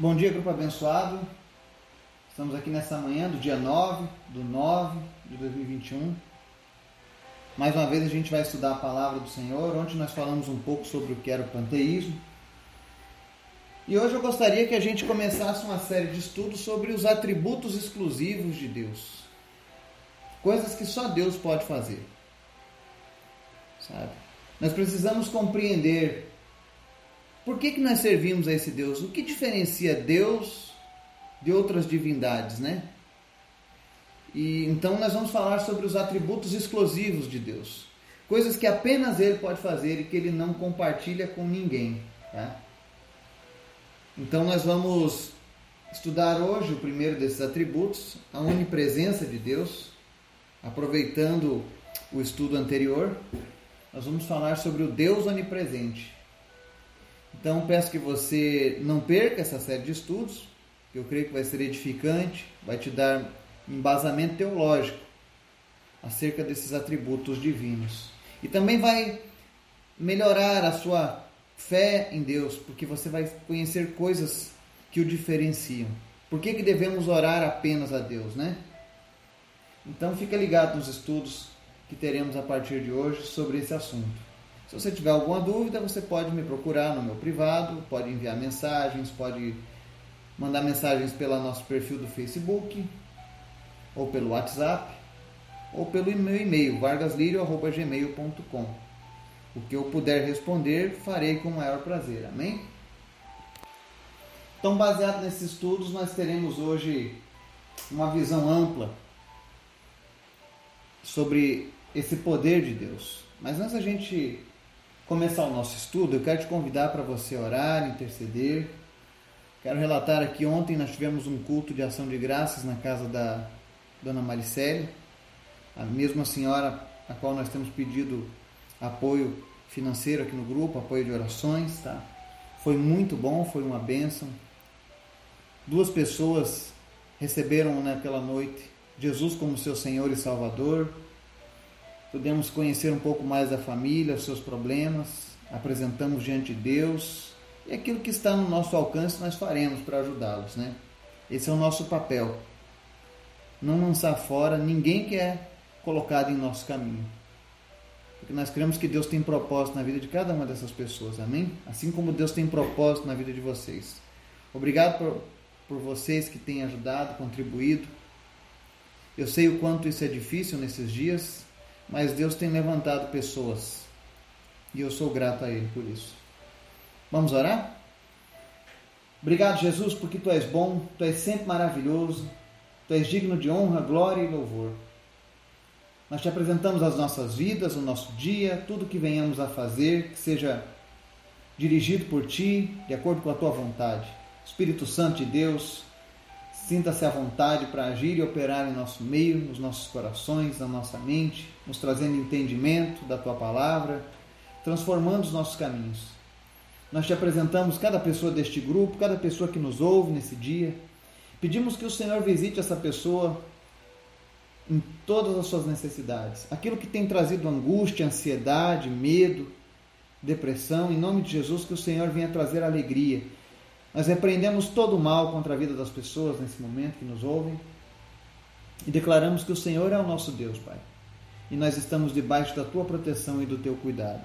Bom dia, grupo abençoado. Estamos aqui nessa manhã do dia 9 do 9 de 2021. Mais uma vez a gente vai estudar a palavra do Senhor. Ontem nós falamos um pouco sobre o que era o panteísmo. E hoje eu gostaria que a gente começasse uma série de estudos sobre os atributos exclusivos de Deus. Coisas que só Deus pode fazer. Sabe? Nós precisamos compreender por que, que nós servimos a esse Deus? O que diferencia Deus de outras divindades, né? E então nós vamos falar sobre os atributos exclusivos de Deus, coisas que apenas Ele pode fazer e que Ele não compartilha com ninguém, tá? Então nós vamos estudar hoje o primeiro desses atributos, a onipresença de Deus, aproveitando o estudo anterior, nós vamos falar sobre o Deus onipresente. Então peço que você não perca essa série de estudos, que eu creio que vai ser edificante, vai te dar embasamento teológico acerca desses atributos divinos. E também vai melhorar a sua fé em Deus, porque você vai conhecer coisas que o diferenciam. Por que, que devemos orar apenas a Deus, né? Então fica ligado nos estudos que teremos a partir de hoje sobre esse assunto. Se você tiver alguma dúvida, você pode me procurar no meu privado, pode enviar mensagens, pode mandar mensagens pelo nosso perfil do Facebook, ou pelo WhatsApp, ou pelo meu e-mail, vargaslirio.gmail.com. O que eu puder responder, farei com o maior prazer. Amém? Então, baseado nesses estudos, nós teremos hoje uma visão ampla sobre esse poder de Deus. Mas antes a gente começar o nosso estudo, eu quero te convidar para você orar, interceder. Quero relatar aqui, ontem nós tivemos um culto de ação de graças na casa da Dona Maricele, a mesma senhora a qual nós temos pedido apoio financeiro aqui no grupo, apoio de orações, tá? Foi muito bom, foi uma bênção. Duas pessoas receberam naquela noite Jesus como seu Senhor e Salvador Podemos conhecer um pouco mais da família, os seus problemas, apresentamos diante de Deus e aquilo que está no nosso alcance nós faremos para ajudá-los, né? Esse é o nosso papel. Não lançar fora ninguém que é colocado em nosso caminho. Porque nós cremos que Deus tem propósito na vida de cada uma dessas pessoas, amém? Assim como Deus tem propósito na vida de vocês. Obrigado por, por vocês que têm ajudado, contribuído. Eu sei o quanto isso é difícil nesses dias, mas Deus tem levantado pessoas e eu sou grato a Ele por isso. Vamos orar? Obrigado, Jesus, porque Tu és bom, Tu és sempre maravilhoso, Tu és digno de honra, glória e louvor. Nós te apresentamos as nossas vidas, o nosso dia, tudo que venhamos a fazer, que seja dirigido por Ti, de acordo com a Tua vontade. Espírito Santo de Deus, Sinta-se à vontade para agir e operar em nosso meio, nos nossos corações, na nossa mente, nos trazendo entendimento da tua palavra, transformando os nossos caminhos. Nós te apresentamos cada pessoa deste grupo, cada pessoa que nos ouve nesse dia. Pedimos que o Senhor visite essa pessoa em todas as suas necessidades. Aquilo que tem trazido angústia, ansiedade, medo, depressão, em nome de Jesus, que o Senhor venha trazer alegria nós repreendemos todo o mal contra a vida das pessoas nesse momento que nos ouvem e declaramos que o Senhor é o nosso Deus, Pai. E nós estamos debaixo da tua proteção e do teu cuidado.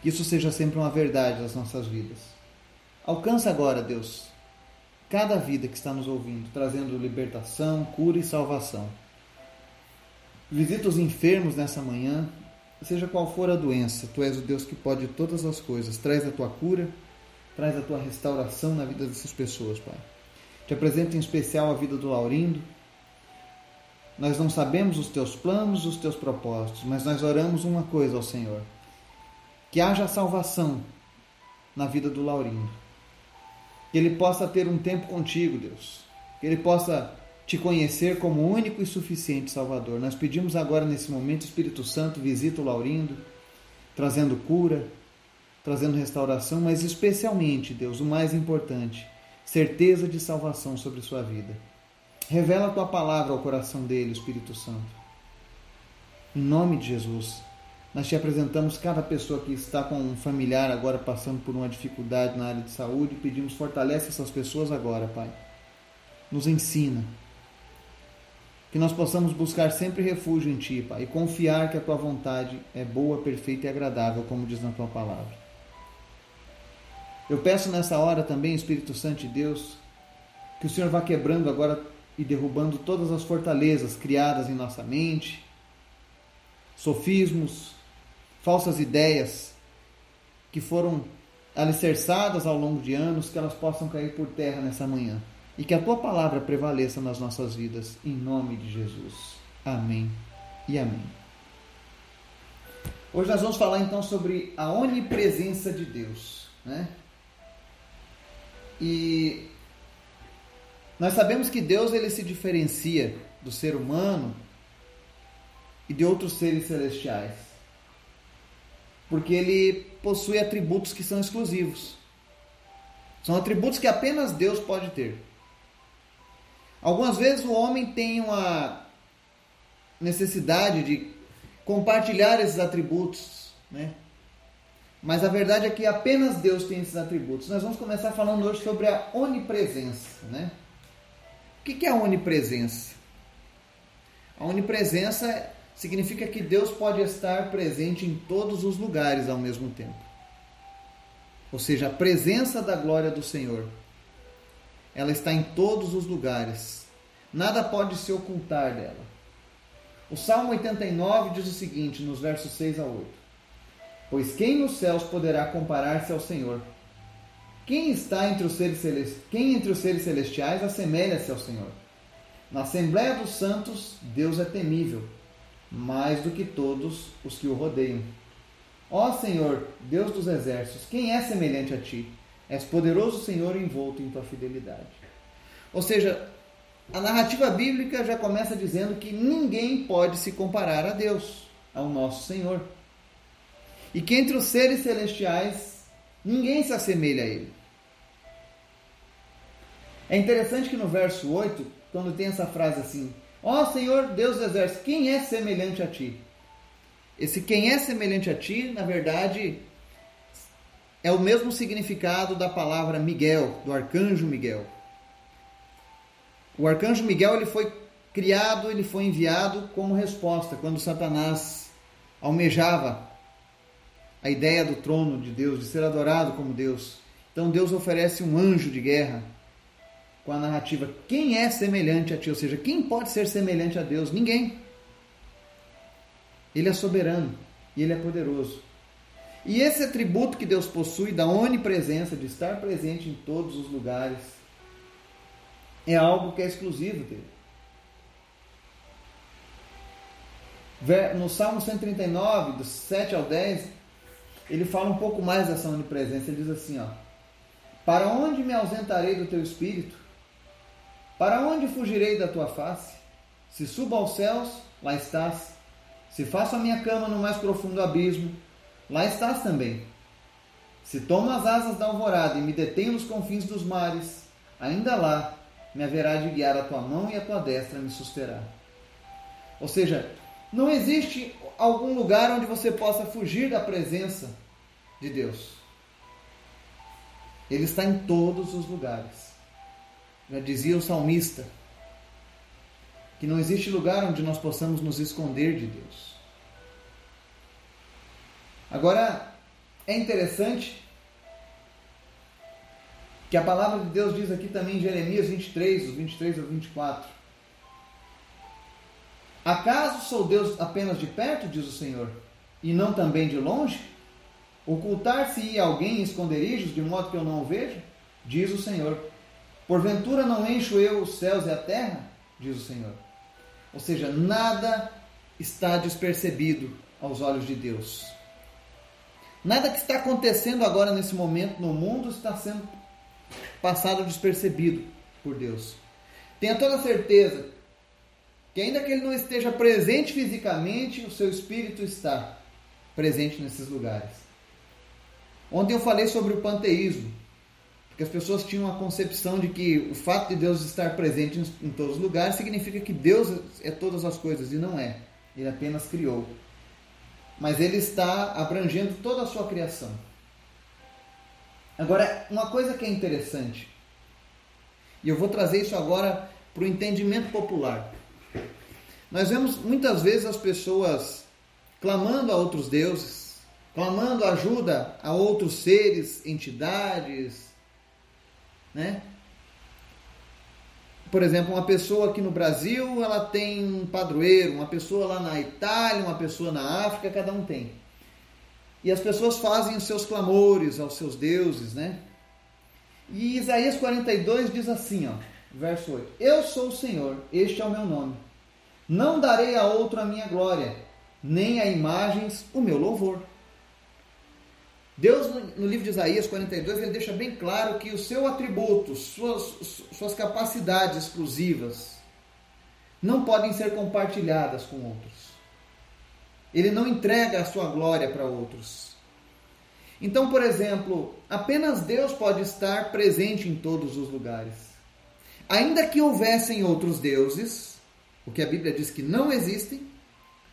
Que isso seja sempre uma verdade nas nossas vidas. Alcança agora, Deus, cada vida que está nos ouvindo, trazendo libertação, cura e salvação. Visita os enfermos nessa manhã, seja qual for a doença, tu és o Deus que pode todas as coisas. Traz a tua cura Traz a tua restauração na vida dessas pessoas, Pai. Te apresento em especial a vida do Laurindo. Nós não sabemos os teus planos, os teus propósitos, mas nós oramos uma coisa ao Senhor: que haja salvação na vida do Laurindo. Que ele possa ter um tempo contigo, Deus. Que ele possa te conhecer como único e suficiente Salvador. Nós pedimos agora, nesse momento, Espírito Santo, visita o Laurindo, trazendo cura, trazendo restauração, mas especialmente, Deus, o mais importante, certeza de salvação sobre sua vida. Revela a tua palavra ao coração dele, Espírito Santo. Em nome de Jesus. Nós te apresentamos cada pessoa que está com um familiar agora passando por uma dificuldade na área de saúde. Pedimos, fortalece essas pessoas agora, Pai. Nos ensina. Que nós possamos buscar sempre refúgio em Ti, Pai, e confiar que a Tua vontade é boa, perfeita e agradável, como diz na Tua palavra. Eu peço nessa hora também, Espírito Santo de Deus, que o Senhor vá quebrando agora e derrubando todas as fortalezas criadas em nossa mente, sofismos, falsas ideias que foram alicerçadas ao longo de anos, que elas possam cair por terra nessa manhã. E que a tua palavra prevaleça nas nossas vidas, em nome de Jesus. Amém e amém. Hoje nós vamos falar então sobre a onipresença de Deus. Né? E nós sabemos que Deus ele se diferencia do ser humano e de outros seres celestiais porque ele possui atributos que são exclusivos. São atributos que apenas Deus pode ter. Algumas vezes o homem tem uma necessidade de compartilhar esses atributos, né? Mas a verdade é que apenas Deus tem esses atributos. Nós vamos começar falando hoje sobre a onipresença, né? O que é a onipresença? A onipresença significa que Deus pode estar presente em todos os lugares ao mesmo tempo. Ou seja, a presença da glória do Senhor, ela está em todos os lugares. Nada pode se ocultar dela. O Salmo 89 diz o seguinte, nos versos 6 a 8: Pois quem nos céus poderá comparar-se ao Senhor? Quem está entre os seres celestiais, quem entre os seres celestiais assemelha-se ao Senhor? Na Assembleia dos Santos, Deus é temível mais do que todos os que o rodeiam. Ó Senhor, Deus dos exércitos, quem é semelhante a ti? És poderoso Senhor envolto em tua fidelidade. Ou seja, a narrativa bíblica já começa dizendo que ninguém pode se comparar a Deus, ao nosso Senhor. E que entre os seres celestiais, ninguém se assemelha a Ele. É interessante que no verso 8, quando tem essa frase assim, Ó Senhor Deus do exército, quem é semelhante a ti? Esse quem é semelhante a ti, na verdade, é o mesmo significado da palavra Miguel, do arcanjo Miguel. O arcanjo Miguel ele foi criado, ele foi enviado como resposta quando Satanás almejava a ideia do trono de Deus, de ser adorado como Deus. Então Deus oferece um anjo de guerra com a narrativa quem é semelhante a ti, ou seja, quem pode ser semelhante a Deus? Ninguém. Ele é soberano e ele é poderoso. E esse atributo que Deus possui da onipresença, de estar presente em todos os lugares, é algo que é exclusivo dele. No Salmo 139, dos 7 ao 10, ele fala um pouco mais dessa onipresença. Ele diz assim: ó, Para onde me ausentarei do teu espírito? Para onde fugirei da tua face? Se subo aos céus, lá estás. Se faço a minha cama no mais profundo abismo, lá estás também. Se tomo as asas da alvorada e me detenho nos confins dos mares, ainda lá me haverá de guiar a tua mão e a tua destra me susterá. Ou seja, não existe algum lugar onde você possa fugir da presença de Deus. Ele está em todos os lugares. Já dizia o salmista que não existe lugar onde nós possamos nos esconder de Deus. Agora, é interessante que a palavra de Deus diz aqui também em Jeremias 23, 23 ao 24. Acaso sou Deus apenas de perto, diz o Senhor, e não também de longe? Ocultar-se-ia alguém em esconderijos, de modo que eu não o veja? Diz o Senhor. Porventura não encho eu os céus e a terra? Diz o Senhor. Ou seja, nada está despercebido aos olhos de Deus. Nada que está acontecendo agora nesse momento no mundo está sendo passado despercebido por Deus. Tenha toda certeza que, ainda que ele não esteja presente fisicamente, o seu espírito está presente nesses lugares. Ontem eu falei sobre o panteísmo. Porque as pessoas tinham a concepção de que o fato de Deus estar presente em todos os lugares significa que Deus é todas as coisas, e não é. Ele apenas criou. mas ele está abrangendo toda a sua criação. Agora, uma coisa que é interessante, e eu vou trazer isso agora para o entendimento popular. Nós vemos muitas vezes as pessoas clamando a outros deuses, clamando ajuda a outros seres, entidades, né? Por exemplo, uma pessoa aqui no Brasil, ela tem um padroeiro, uma pessoa lá na Itália, uma pessoa na África, cada um tem. E as pessoas fazem os seus clamores aos seus deuses, né? E Isaías 42 diz assim, ó, verso 8: Eu sou o Senhor, este é o meu nome. Não darei a outro a minha glória, nem a imagens o meu louvor. Deus, no livro de Isaías 42, ele deixa bem claro que o seu atributo, suas, suas capacidades exclusivas, não podem ser compartilhadas com outros. Ele não entrega a sua glória para outros. Então, por exemplo, apenas Deus pode estar presente em todos os lugares. Ainda que houvessem outros deuses, o que a Bíblia diz que não existem,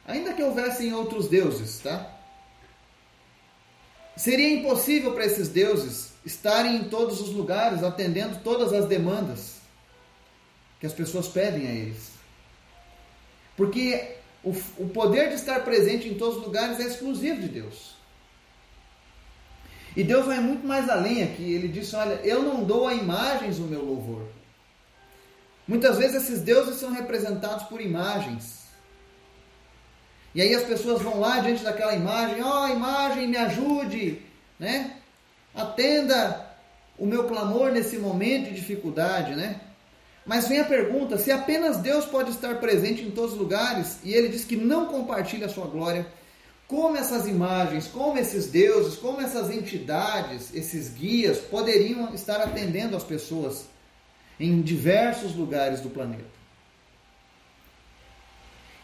ainda que houvessem outros deuses, tá? Seria impossível para esses deuses estarem em todos os lugares, atendendo todas as demandas que as pessoas pedem a eles. Porque o, o poder de estar presente em todos os lugares é exclusivo de Deus. E Deus vai muito mais além aqui. Ele disse: Olha, eu não dou a imagens o meu louvor. Muitas vezes esses deuses são representados por imagens. E aí as pessoas vão lá diante daquela imagem, ó, oh, imagem, me ajude, né? Atenda o meu clamor nesse momento de dificuldade, né? Mas vem a pergunta: se apenas Deus pode estar presente em todos os lugares e ele diz que não compartilha a sua glória, como essas imagens, como esses deuses, como essas entidades, esses guias poderiam estar atendendo as pessoas em diversos lugares do planeta?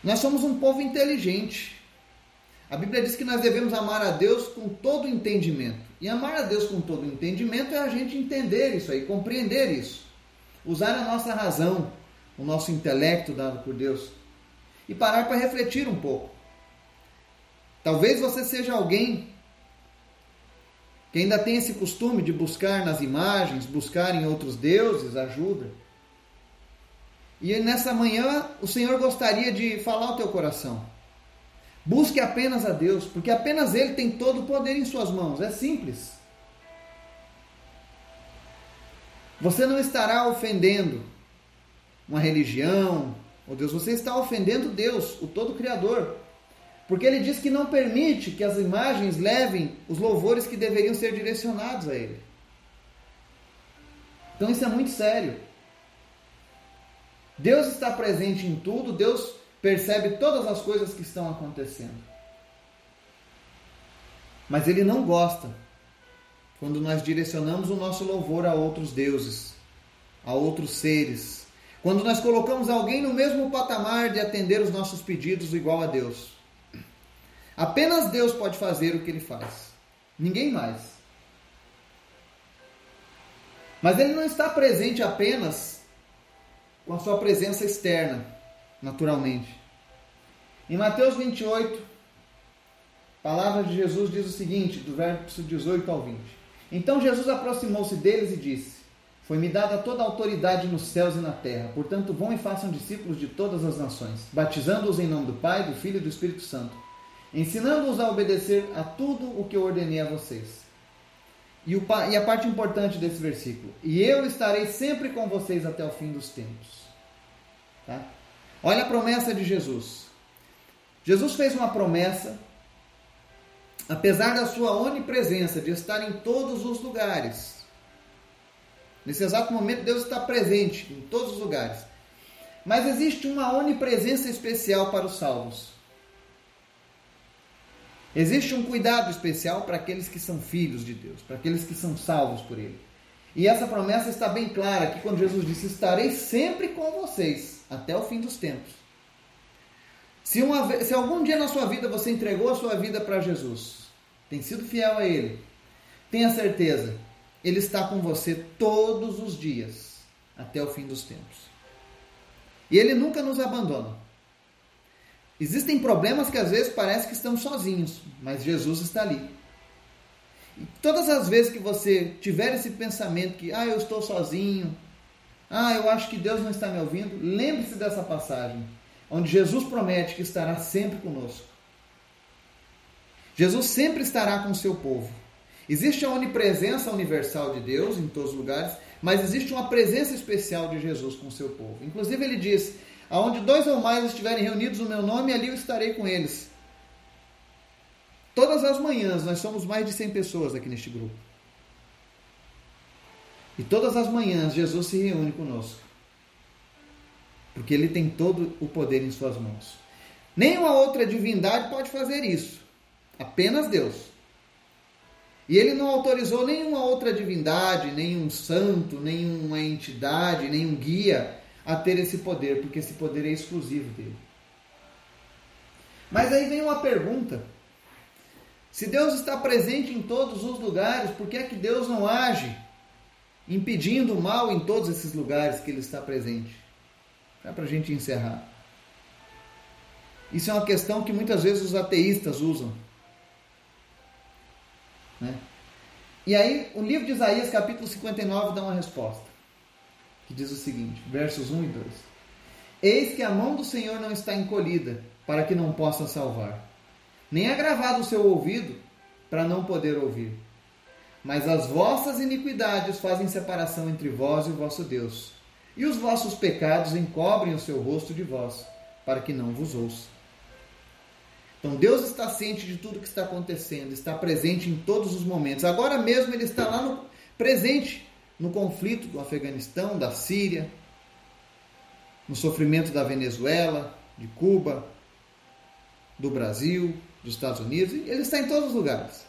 Nós somos um povo inteligente. A Bíblia diz que nós devemos amar a Deus com todo entendimento. E amar a Deus com todo entendimento é a gente entender isso aí, compreender isso. Usar a nossa razão, o nosso intelecto dado por Deus e parar para refletir um pouco. Talvez você seja alguém que ainda tem esse costume de buscar nas imagens, buscar em outros deuses ajuda. E nessa manhã o Senhor gostaria de falar ao teu coração. Busque apenas a Deus, porque apenas Ele tem todo o poder em suas mãos. É simples. Você não estará ofendendo uma religião ou Deus, você está ofendendo Deus, o Todo-Criador. Porque ele diz que não permite que as imagens levem os louvores que deveriam ser direcionados a Ele. Então isso é muito sério. Deus está presente em tudo, Deus percebe todas as coisas que estão acontecendo. Mas Ele não gosta quando nós direcionamos o nosso louvor a outros deuses, a outros seres. Quando nós colocamos alguém no mesmo patamar de atender os nossos pedidos igual a Deus. Apenas Deus pode fazer o que ele faz. Ninguém mais. Mas ele não está presente apenas com a sua presença externa, naturalmente. Em Mateus 28, a palavra de Jesus diz o seguinte, do verso 18 ao 20. Então Jesus aproximou-se deles e disse: Foi-me dada toda a autoridade nos céus e na terra. Portanto, vão e façam discípulos de todas as nações, batizando-os em nome do Pai, do Filho e do Espírito Santo, ensinando-os a obedecer a tudo o que eu ordenei a vocês. E, o, e a parte importante desse versículo: E eu estarei sempre com vocês até o fim dos tempos. Tá? Olha a promessa de Jesus. Jesus fez uma promessa apesar da sua onipresença, de estar em todos os lugares. Nesse exato momento, Deus está presente em todos os lugares. Mas existe uma onipresença especial para os salvos. Existe um cuidado especial para aqueles que são filhos de Deus, para aqueles que são salvos por Ele. E essa promessa está bem clara aqui quando Jesus disse: Estarei sempre com vocês até o fim dos tempos. Se, uma, se algum dia na sua vida você entregou a sua vida para Jesus, tem sido fiel a Ele, tenha certeza, Ele está com você todos os dias, até o fim dos tempos. E Ele nunca nos abandona. Existem problemas que às vezes parece que estamos sozinhos, mas Jesus está ali. E todas as vezes que você tiver esse pensamento que, ah, eu estou sozinho, ah, eu acho que Deus não está me ouvindo, lembre-se dessa passagem, onde Jesus promete que estará sempre conosco. Jesus sempre estará com o seu povo. Existe a onipresença universal de Deus em todos os lugares, mas existe uma presença especial de Jesus com o seu povo. Inclusive ele diz: Aonde dois ou mais estiverem reunidos no meu nome, ali eu estarei com eles. Todas as manhãs, nós somos mais de 100 pessoas aqui neste grupo. E todas as manhãs, Jesus se reúne conosco. Porque ele tem todo o poder em suas mãos. Nenhuma outra divindade pode fazer isso. Apenas Deus. E ele não autorizou nenhuma outra divindade, nenhum santo, nenhuma entidade, nenhum guia a ter esse poder, porque esse poder é exclusivo dele. Mas aí vem uma pergunta: se Deus está presente em todos os lugares, por que é que Deus não age impedindo o mal em todos esses lugares que Ele está presente? É para a gente encerrar. Isso é uma questão que muitas vezes os ateístas usam. Né? E aí, o livro de Isaías, capítulo 59, dá uma resposta que diz o seguinte, versos 1 e 2. Eis que a mão do Senhor não está encolhida, para que não possa salvar, nem é gravado o seu ouvido, para não poder ouvir. Mas as vossas iniquidades fazem separação entre vós e o vosso Deus, e os vossos pecados encobrem o seu rosto de vós, para que não vos ouça. Então Deus está ciente de tudo que está acontecendo, está presente em todos os momentos. Agora mesmo Ele está lá no presente no conflito do Afeganistão, da Síria, no sofrimento da Venezuela, de Cuba, do Brasil, dos Estados Unidos, ele está em todos os lugares.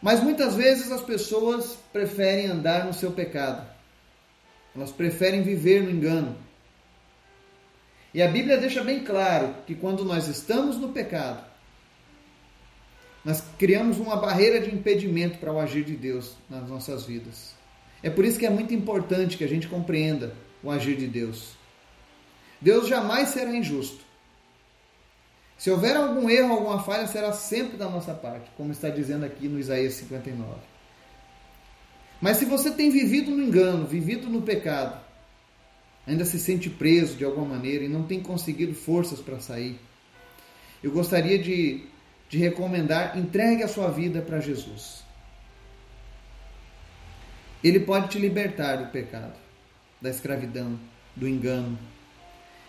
Mas muitas vezes as pessoas preferem andar no seu pecado. Elas preferem viver no engano. E a Bíblia deixa bem claro que quando nós estamos no pecado, nós criamos uma barreira de impedimento para o agir de Deus nas nossas vidas. É por isso que é muito importante que a gente compreenda o agir de Deus. Deus jamais será injusto. Se houver algum erro, alguma falha, será sempre da nossa parte, como está dizendo aqui no Isaías 59. Mas se você tem vivido no engano, vivido no pecado, ainda se sente preso de alguma maneira e não tem conseguido forças para sair, eu gostaria de de recomendar, entregue a sua vida para Jesus. Ele pode te libertar do pecado, da escravidão, do engano.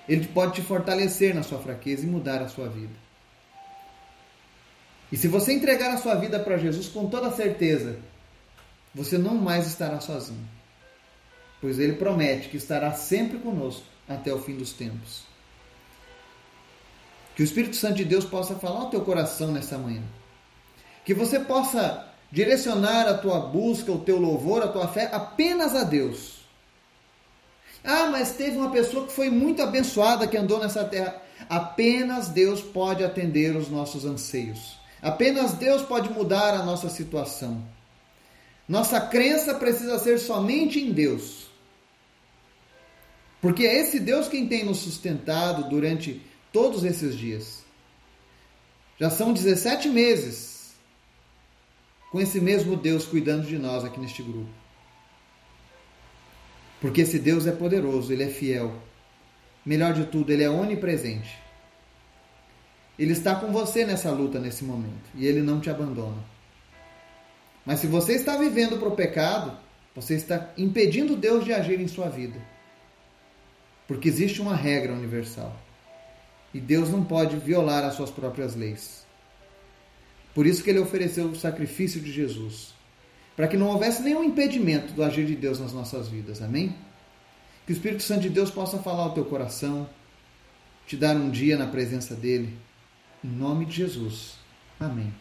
Ele pode te fortalecer na sua fraqueza e mudar a sua vida. E se você entregar a sua vida para Jesus com toda certeza, você não mais estará sozinho, pois ele promete que estará sempre conosco até o fim dos tempos. Que o Espírito Santo de Deus possa falar ao teu coração nessa manhã. Que você possa direcionar a tua busca, o teu louvor, a tua fé apenas a Deus. Ah, mas teve uma pessoa que foi muito abençoada que andou nessa terra. Apenas Deus pode atender os nossos anseios. Apenas Deus pode mudar a nossa situação. Nossa crença precisa ser somente em Deus. Porque é esse Deus quem tem nos sustentado durante todos esses dias. Já são 17 meses com esse mesmo Deus cuidando de nós aqui neste grupo. Porque esse Deus é poderoso, ele é fiel. Melhor de tudo, ele é onipresente. Ele está com você nessa luta nesse momento e ele não te abandona. Mas se você está vivendo para o pecado, você está impedindo Deus de agir em sua vida. Porque existe uma regra universal. E Deus não pode violar as suas próprias leis. Por isso que ele ofereceu o sacrifício de Jesus, para que não houvesse nenhum impedimento do agir de Deus nas nossas vidas. Amém? Que o Espírito Santo de Deus possa falar ao teu coração, te dar um dia na presença dele. Em nome de Jesus. Amém.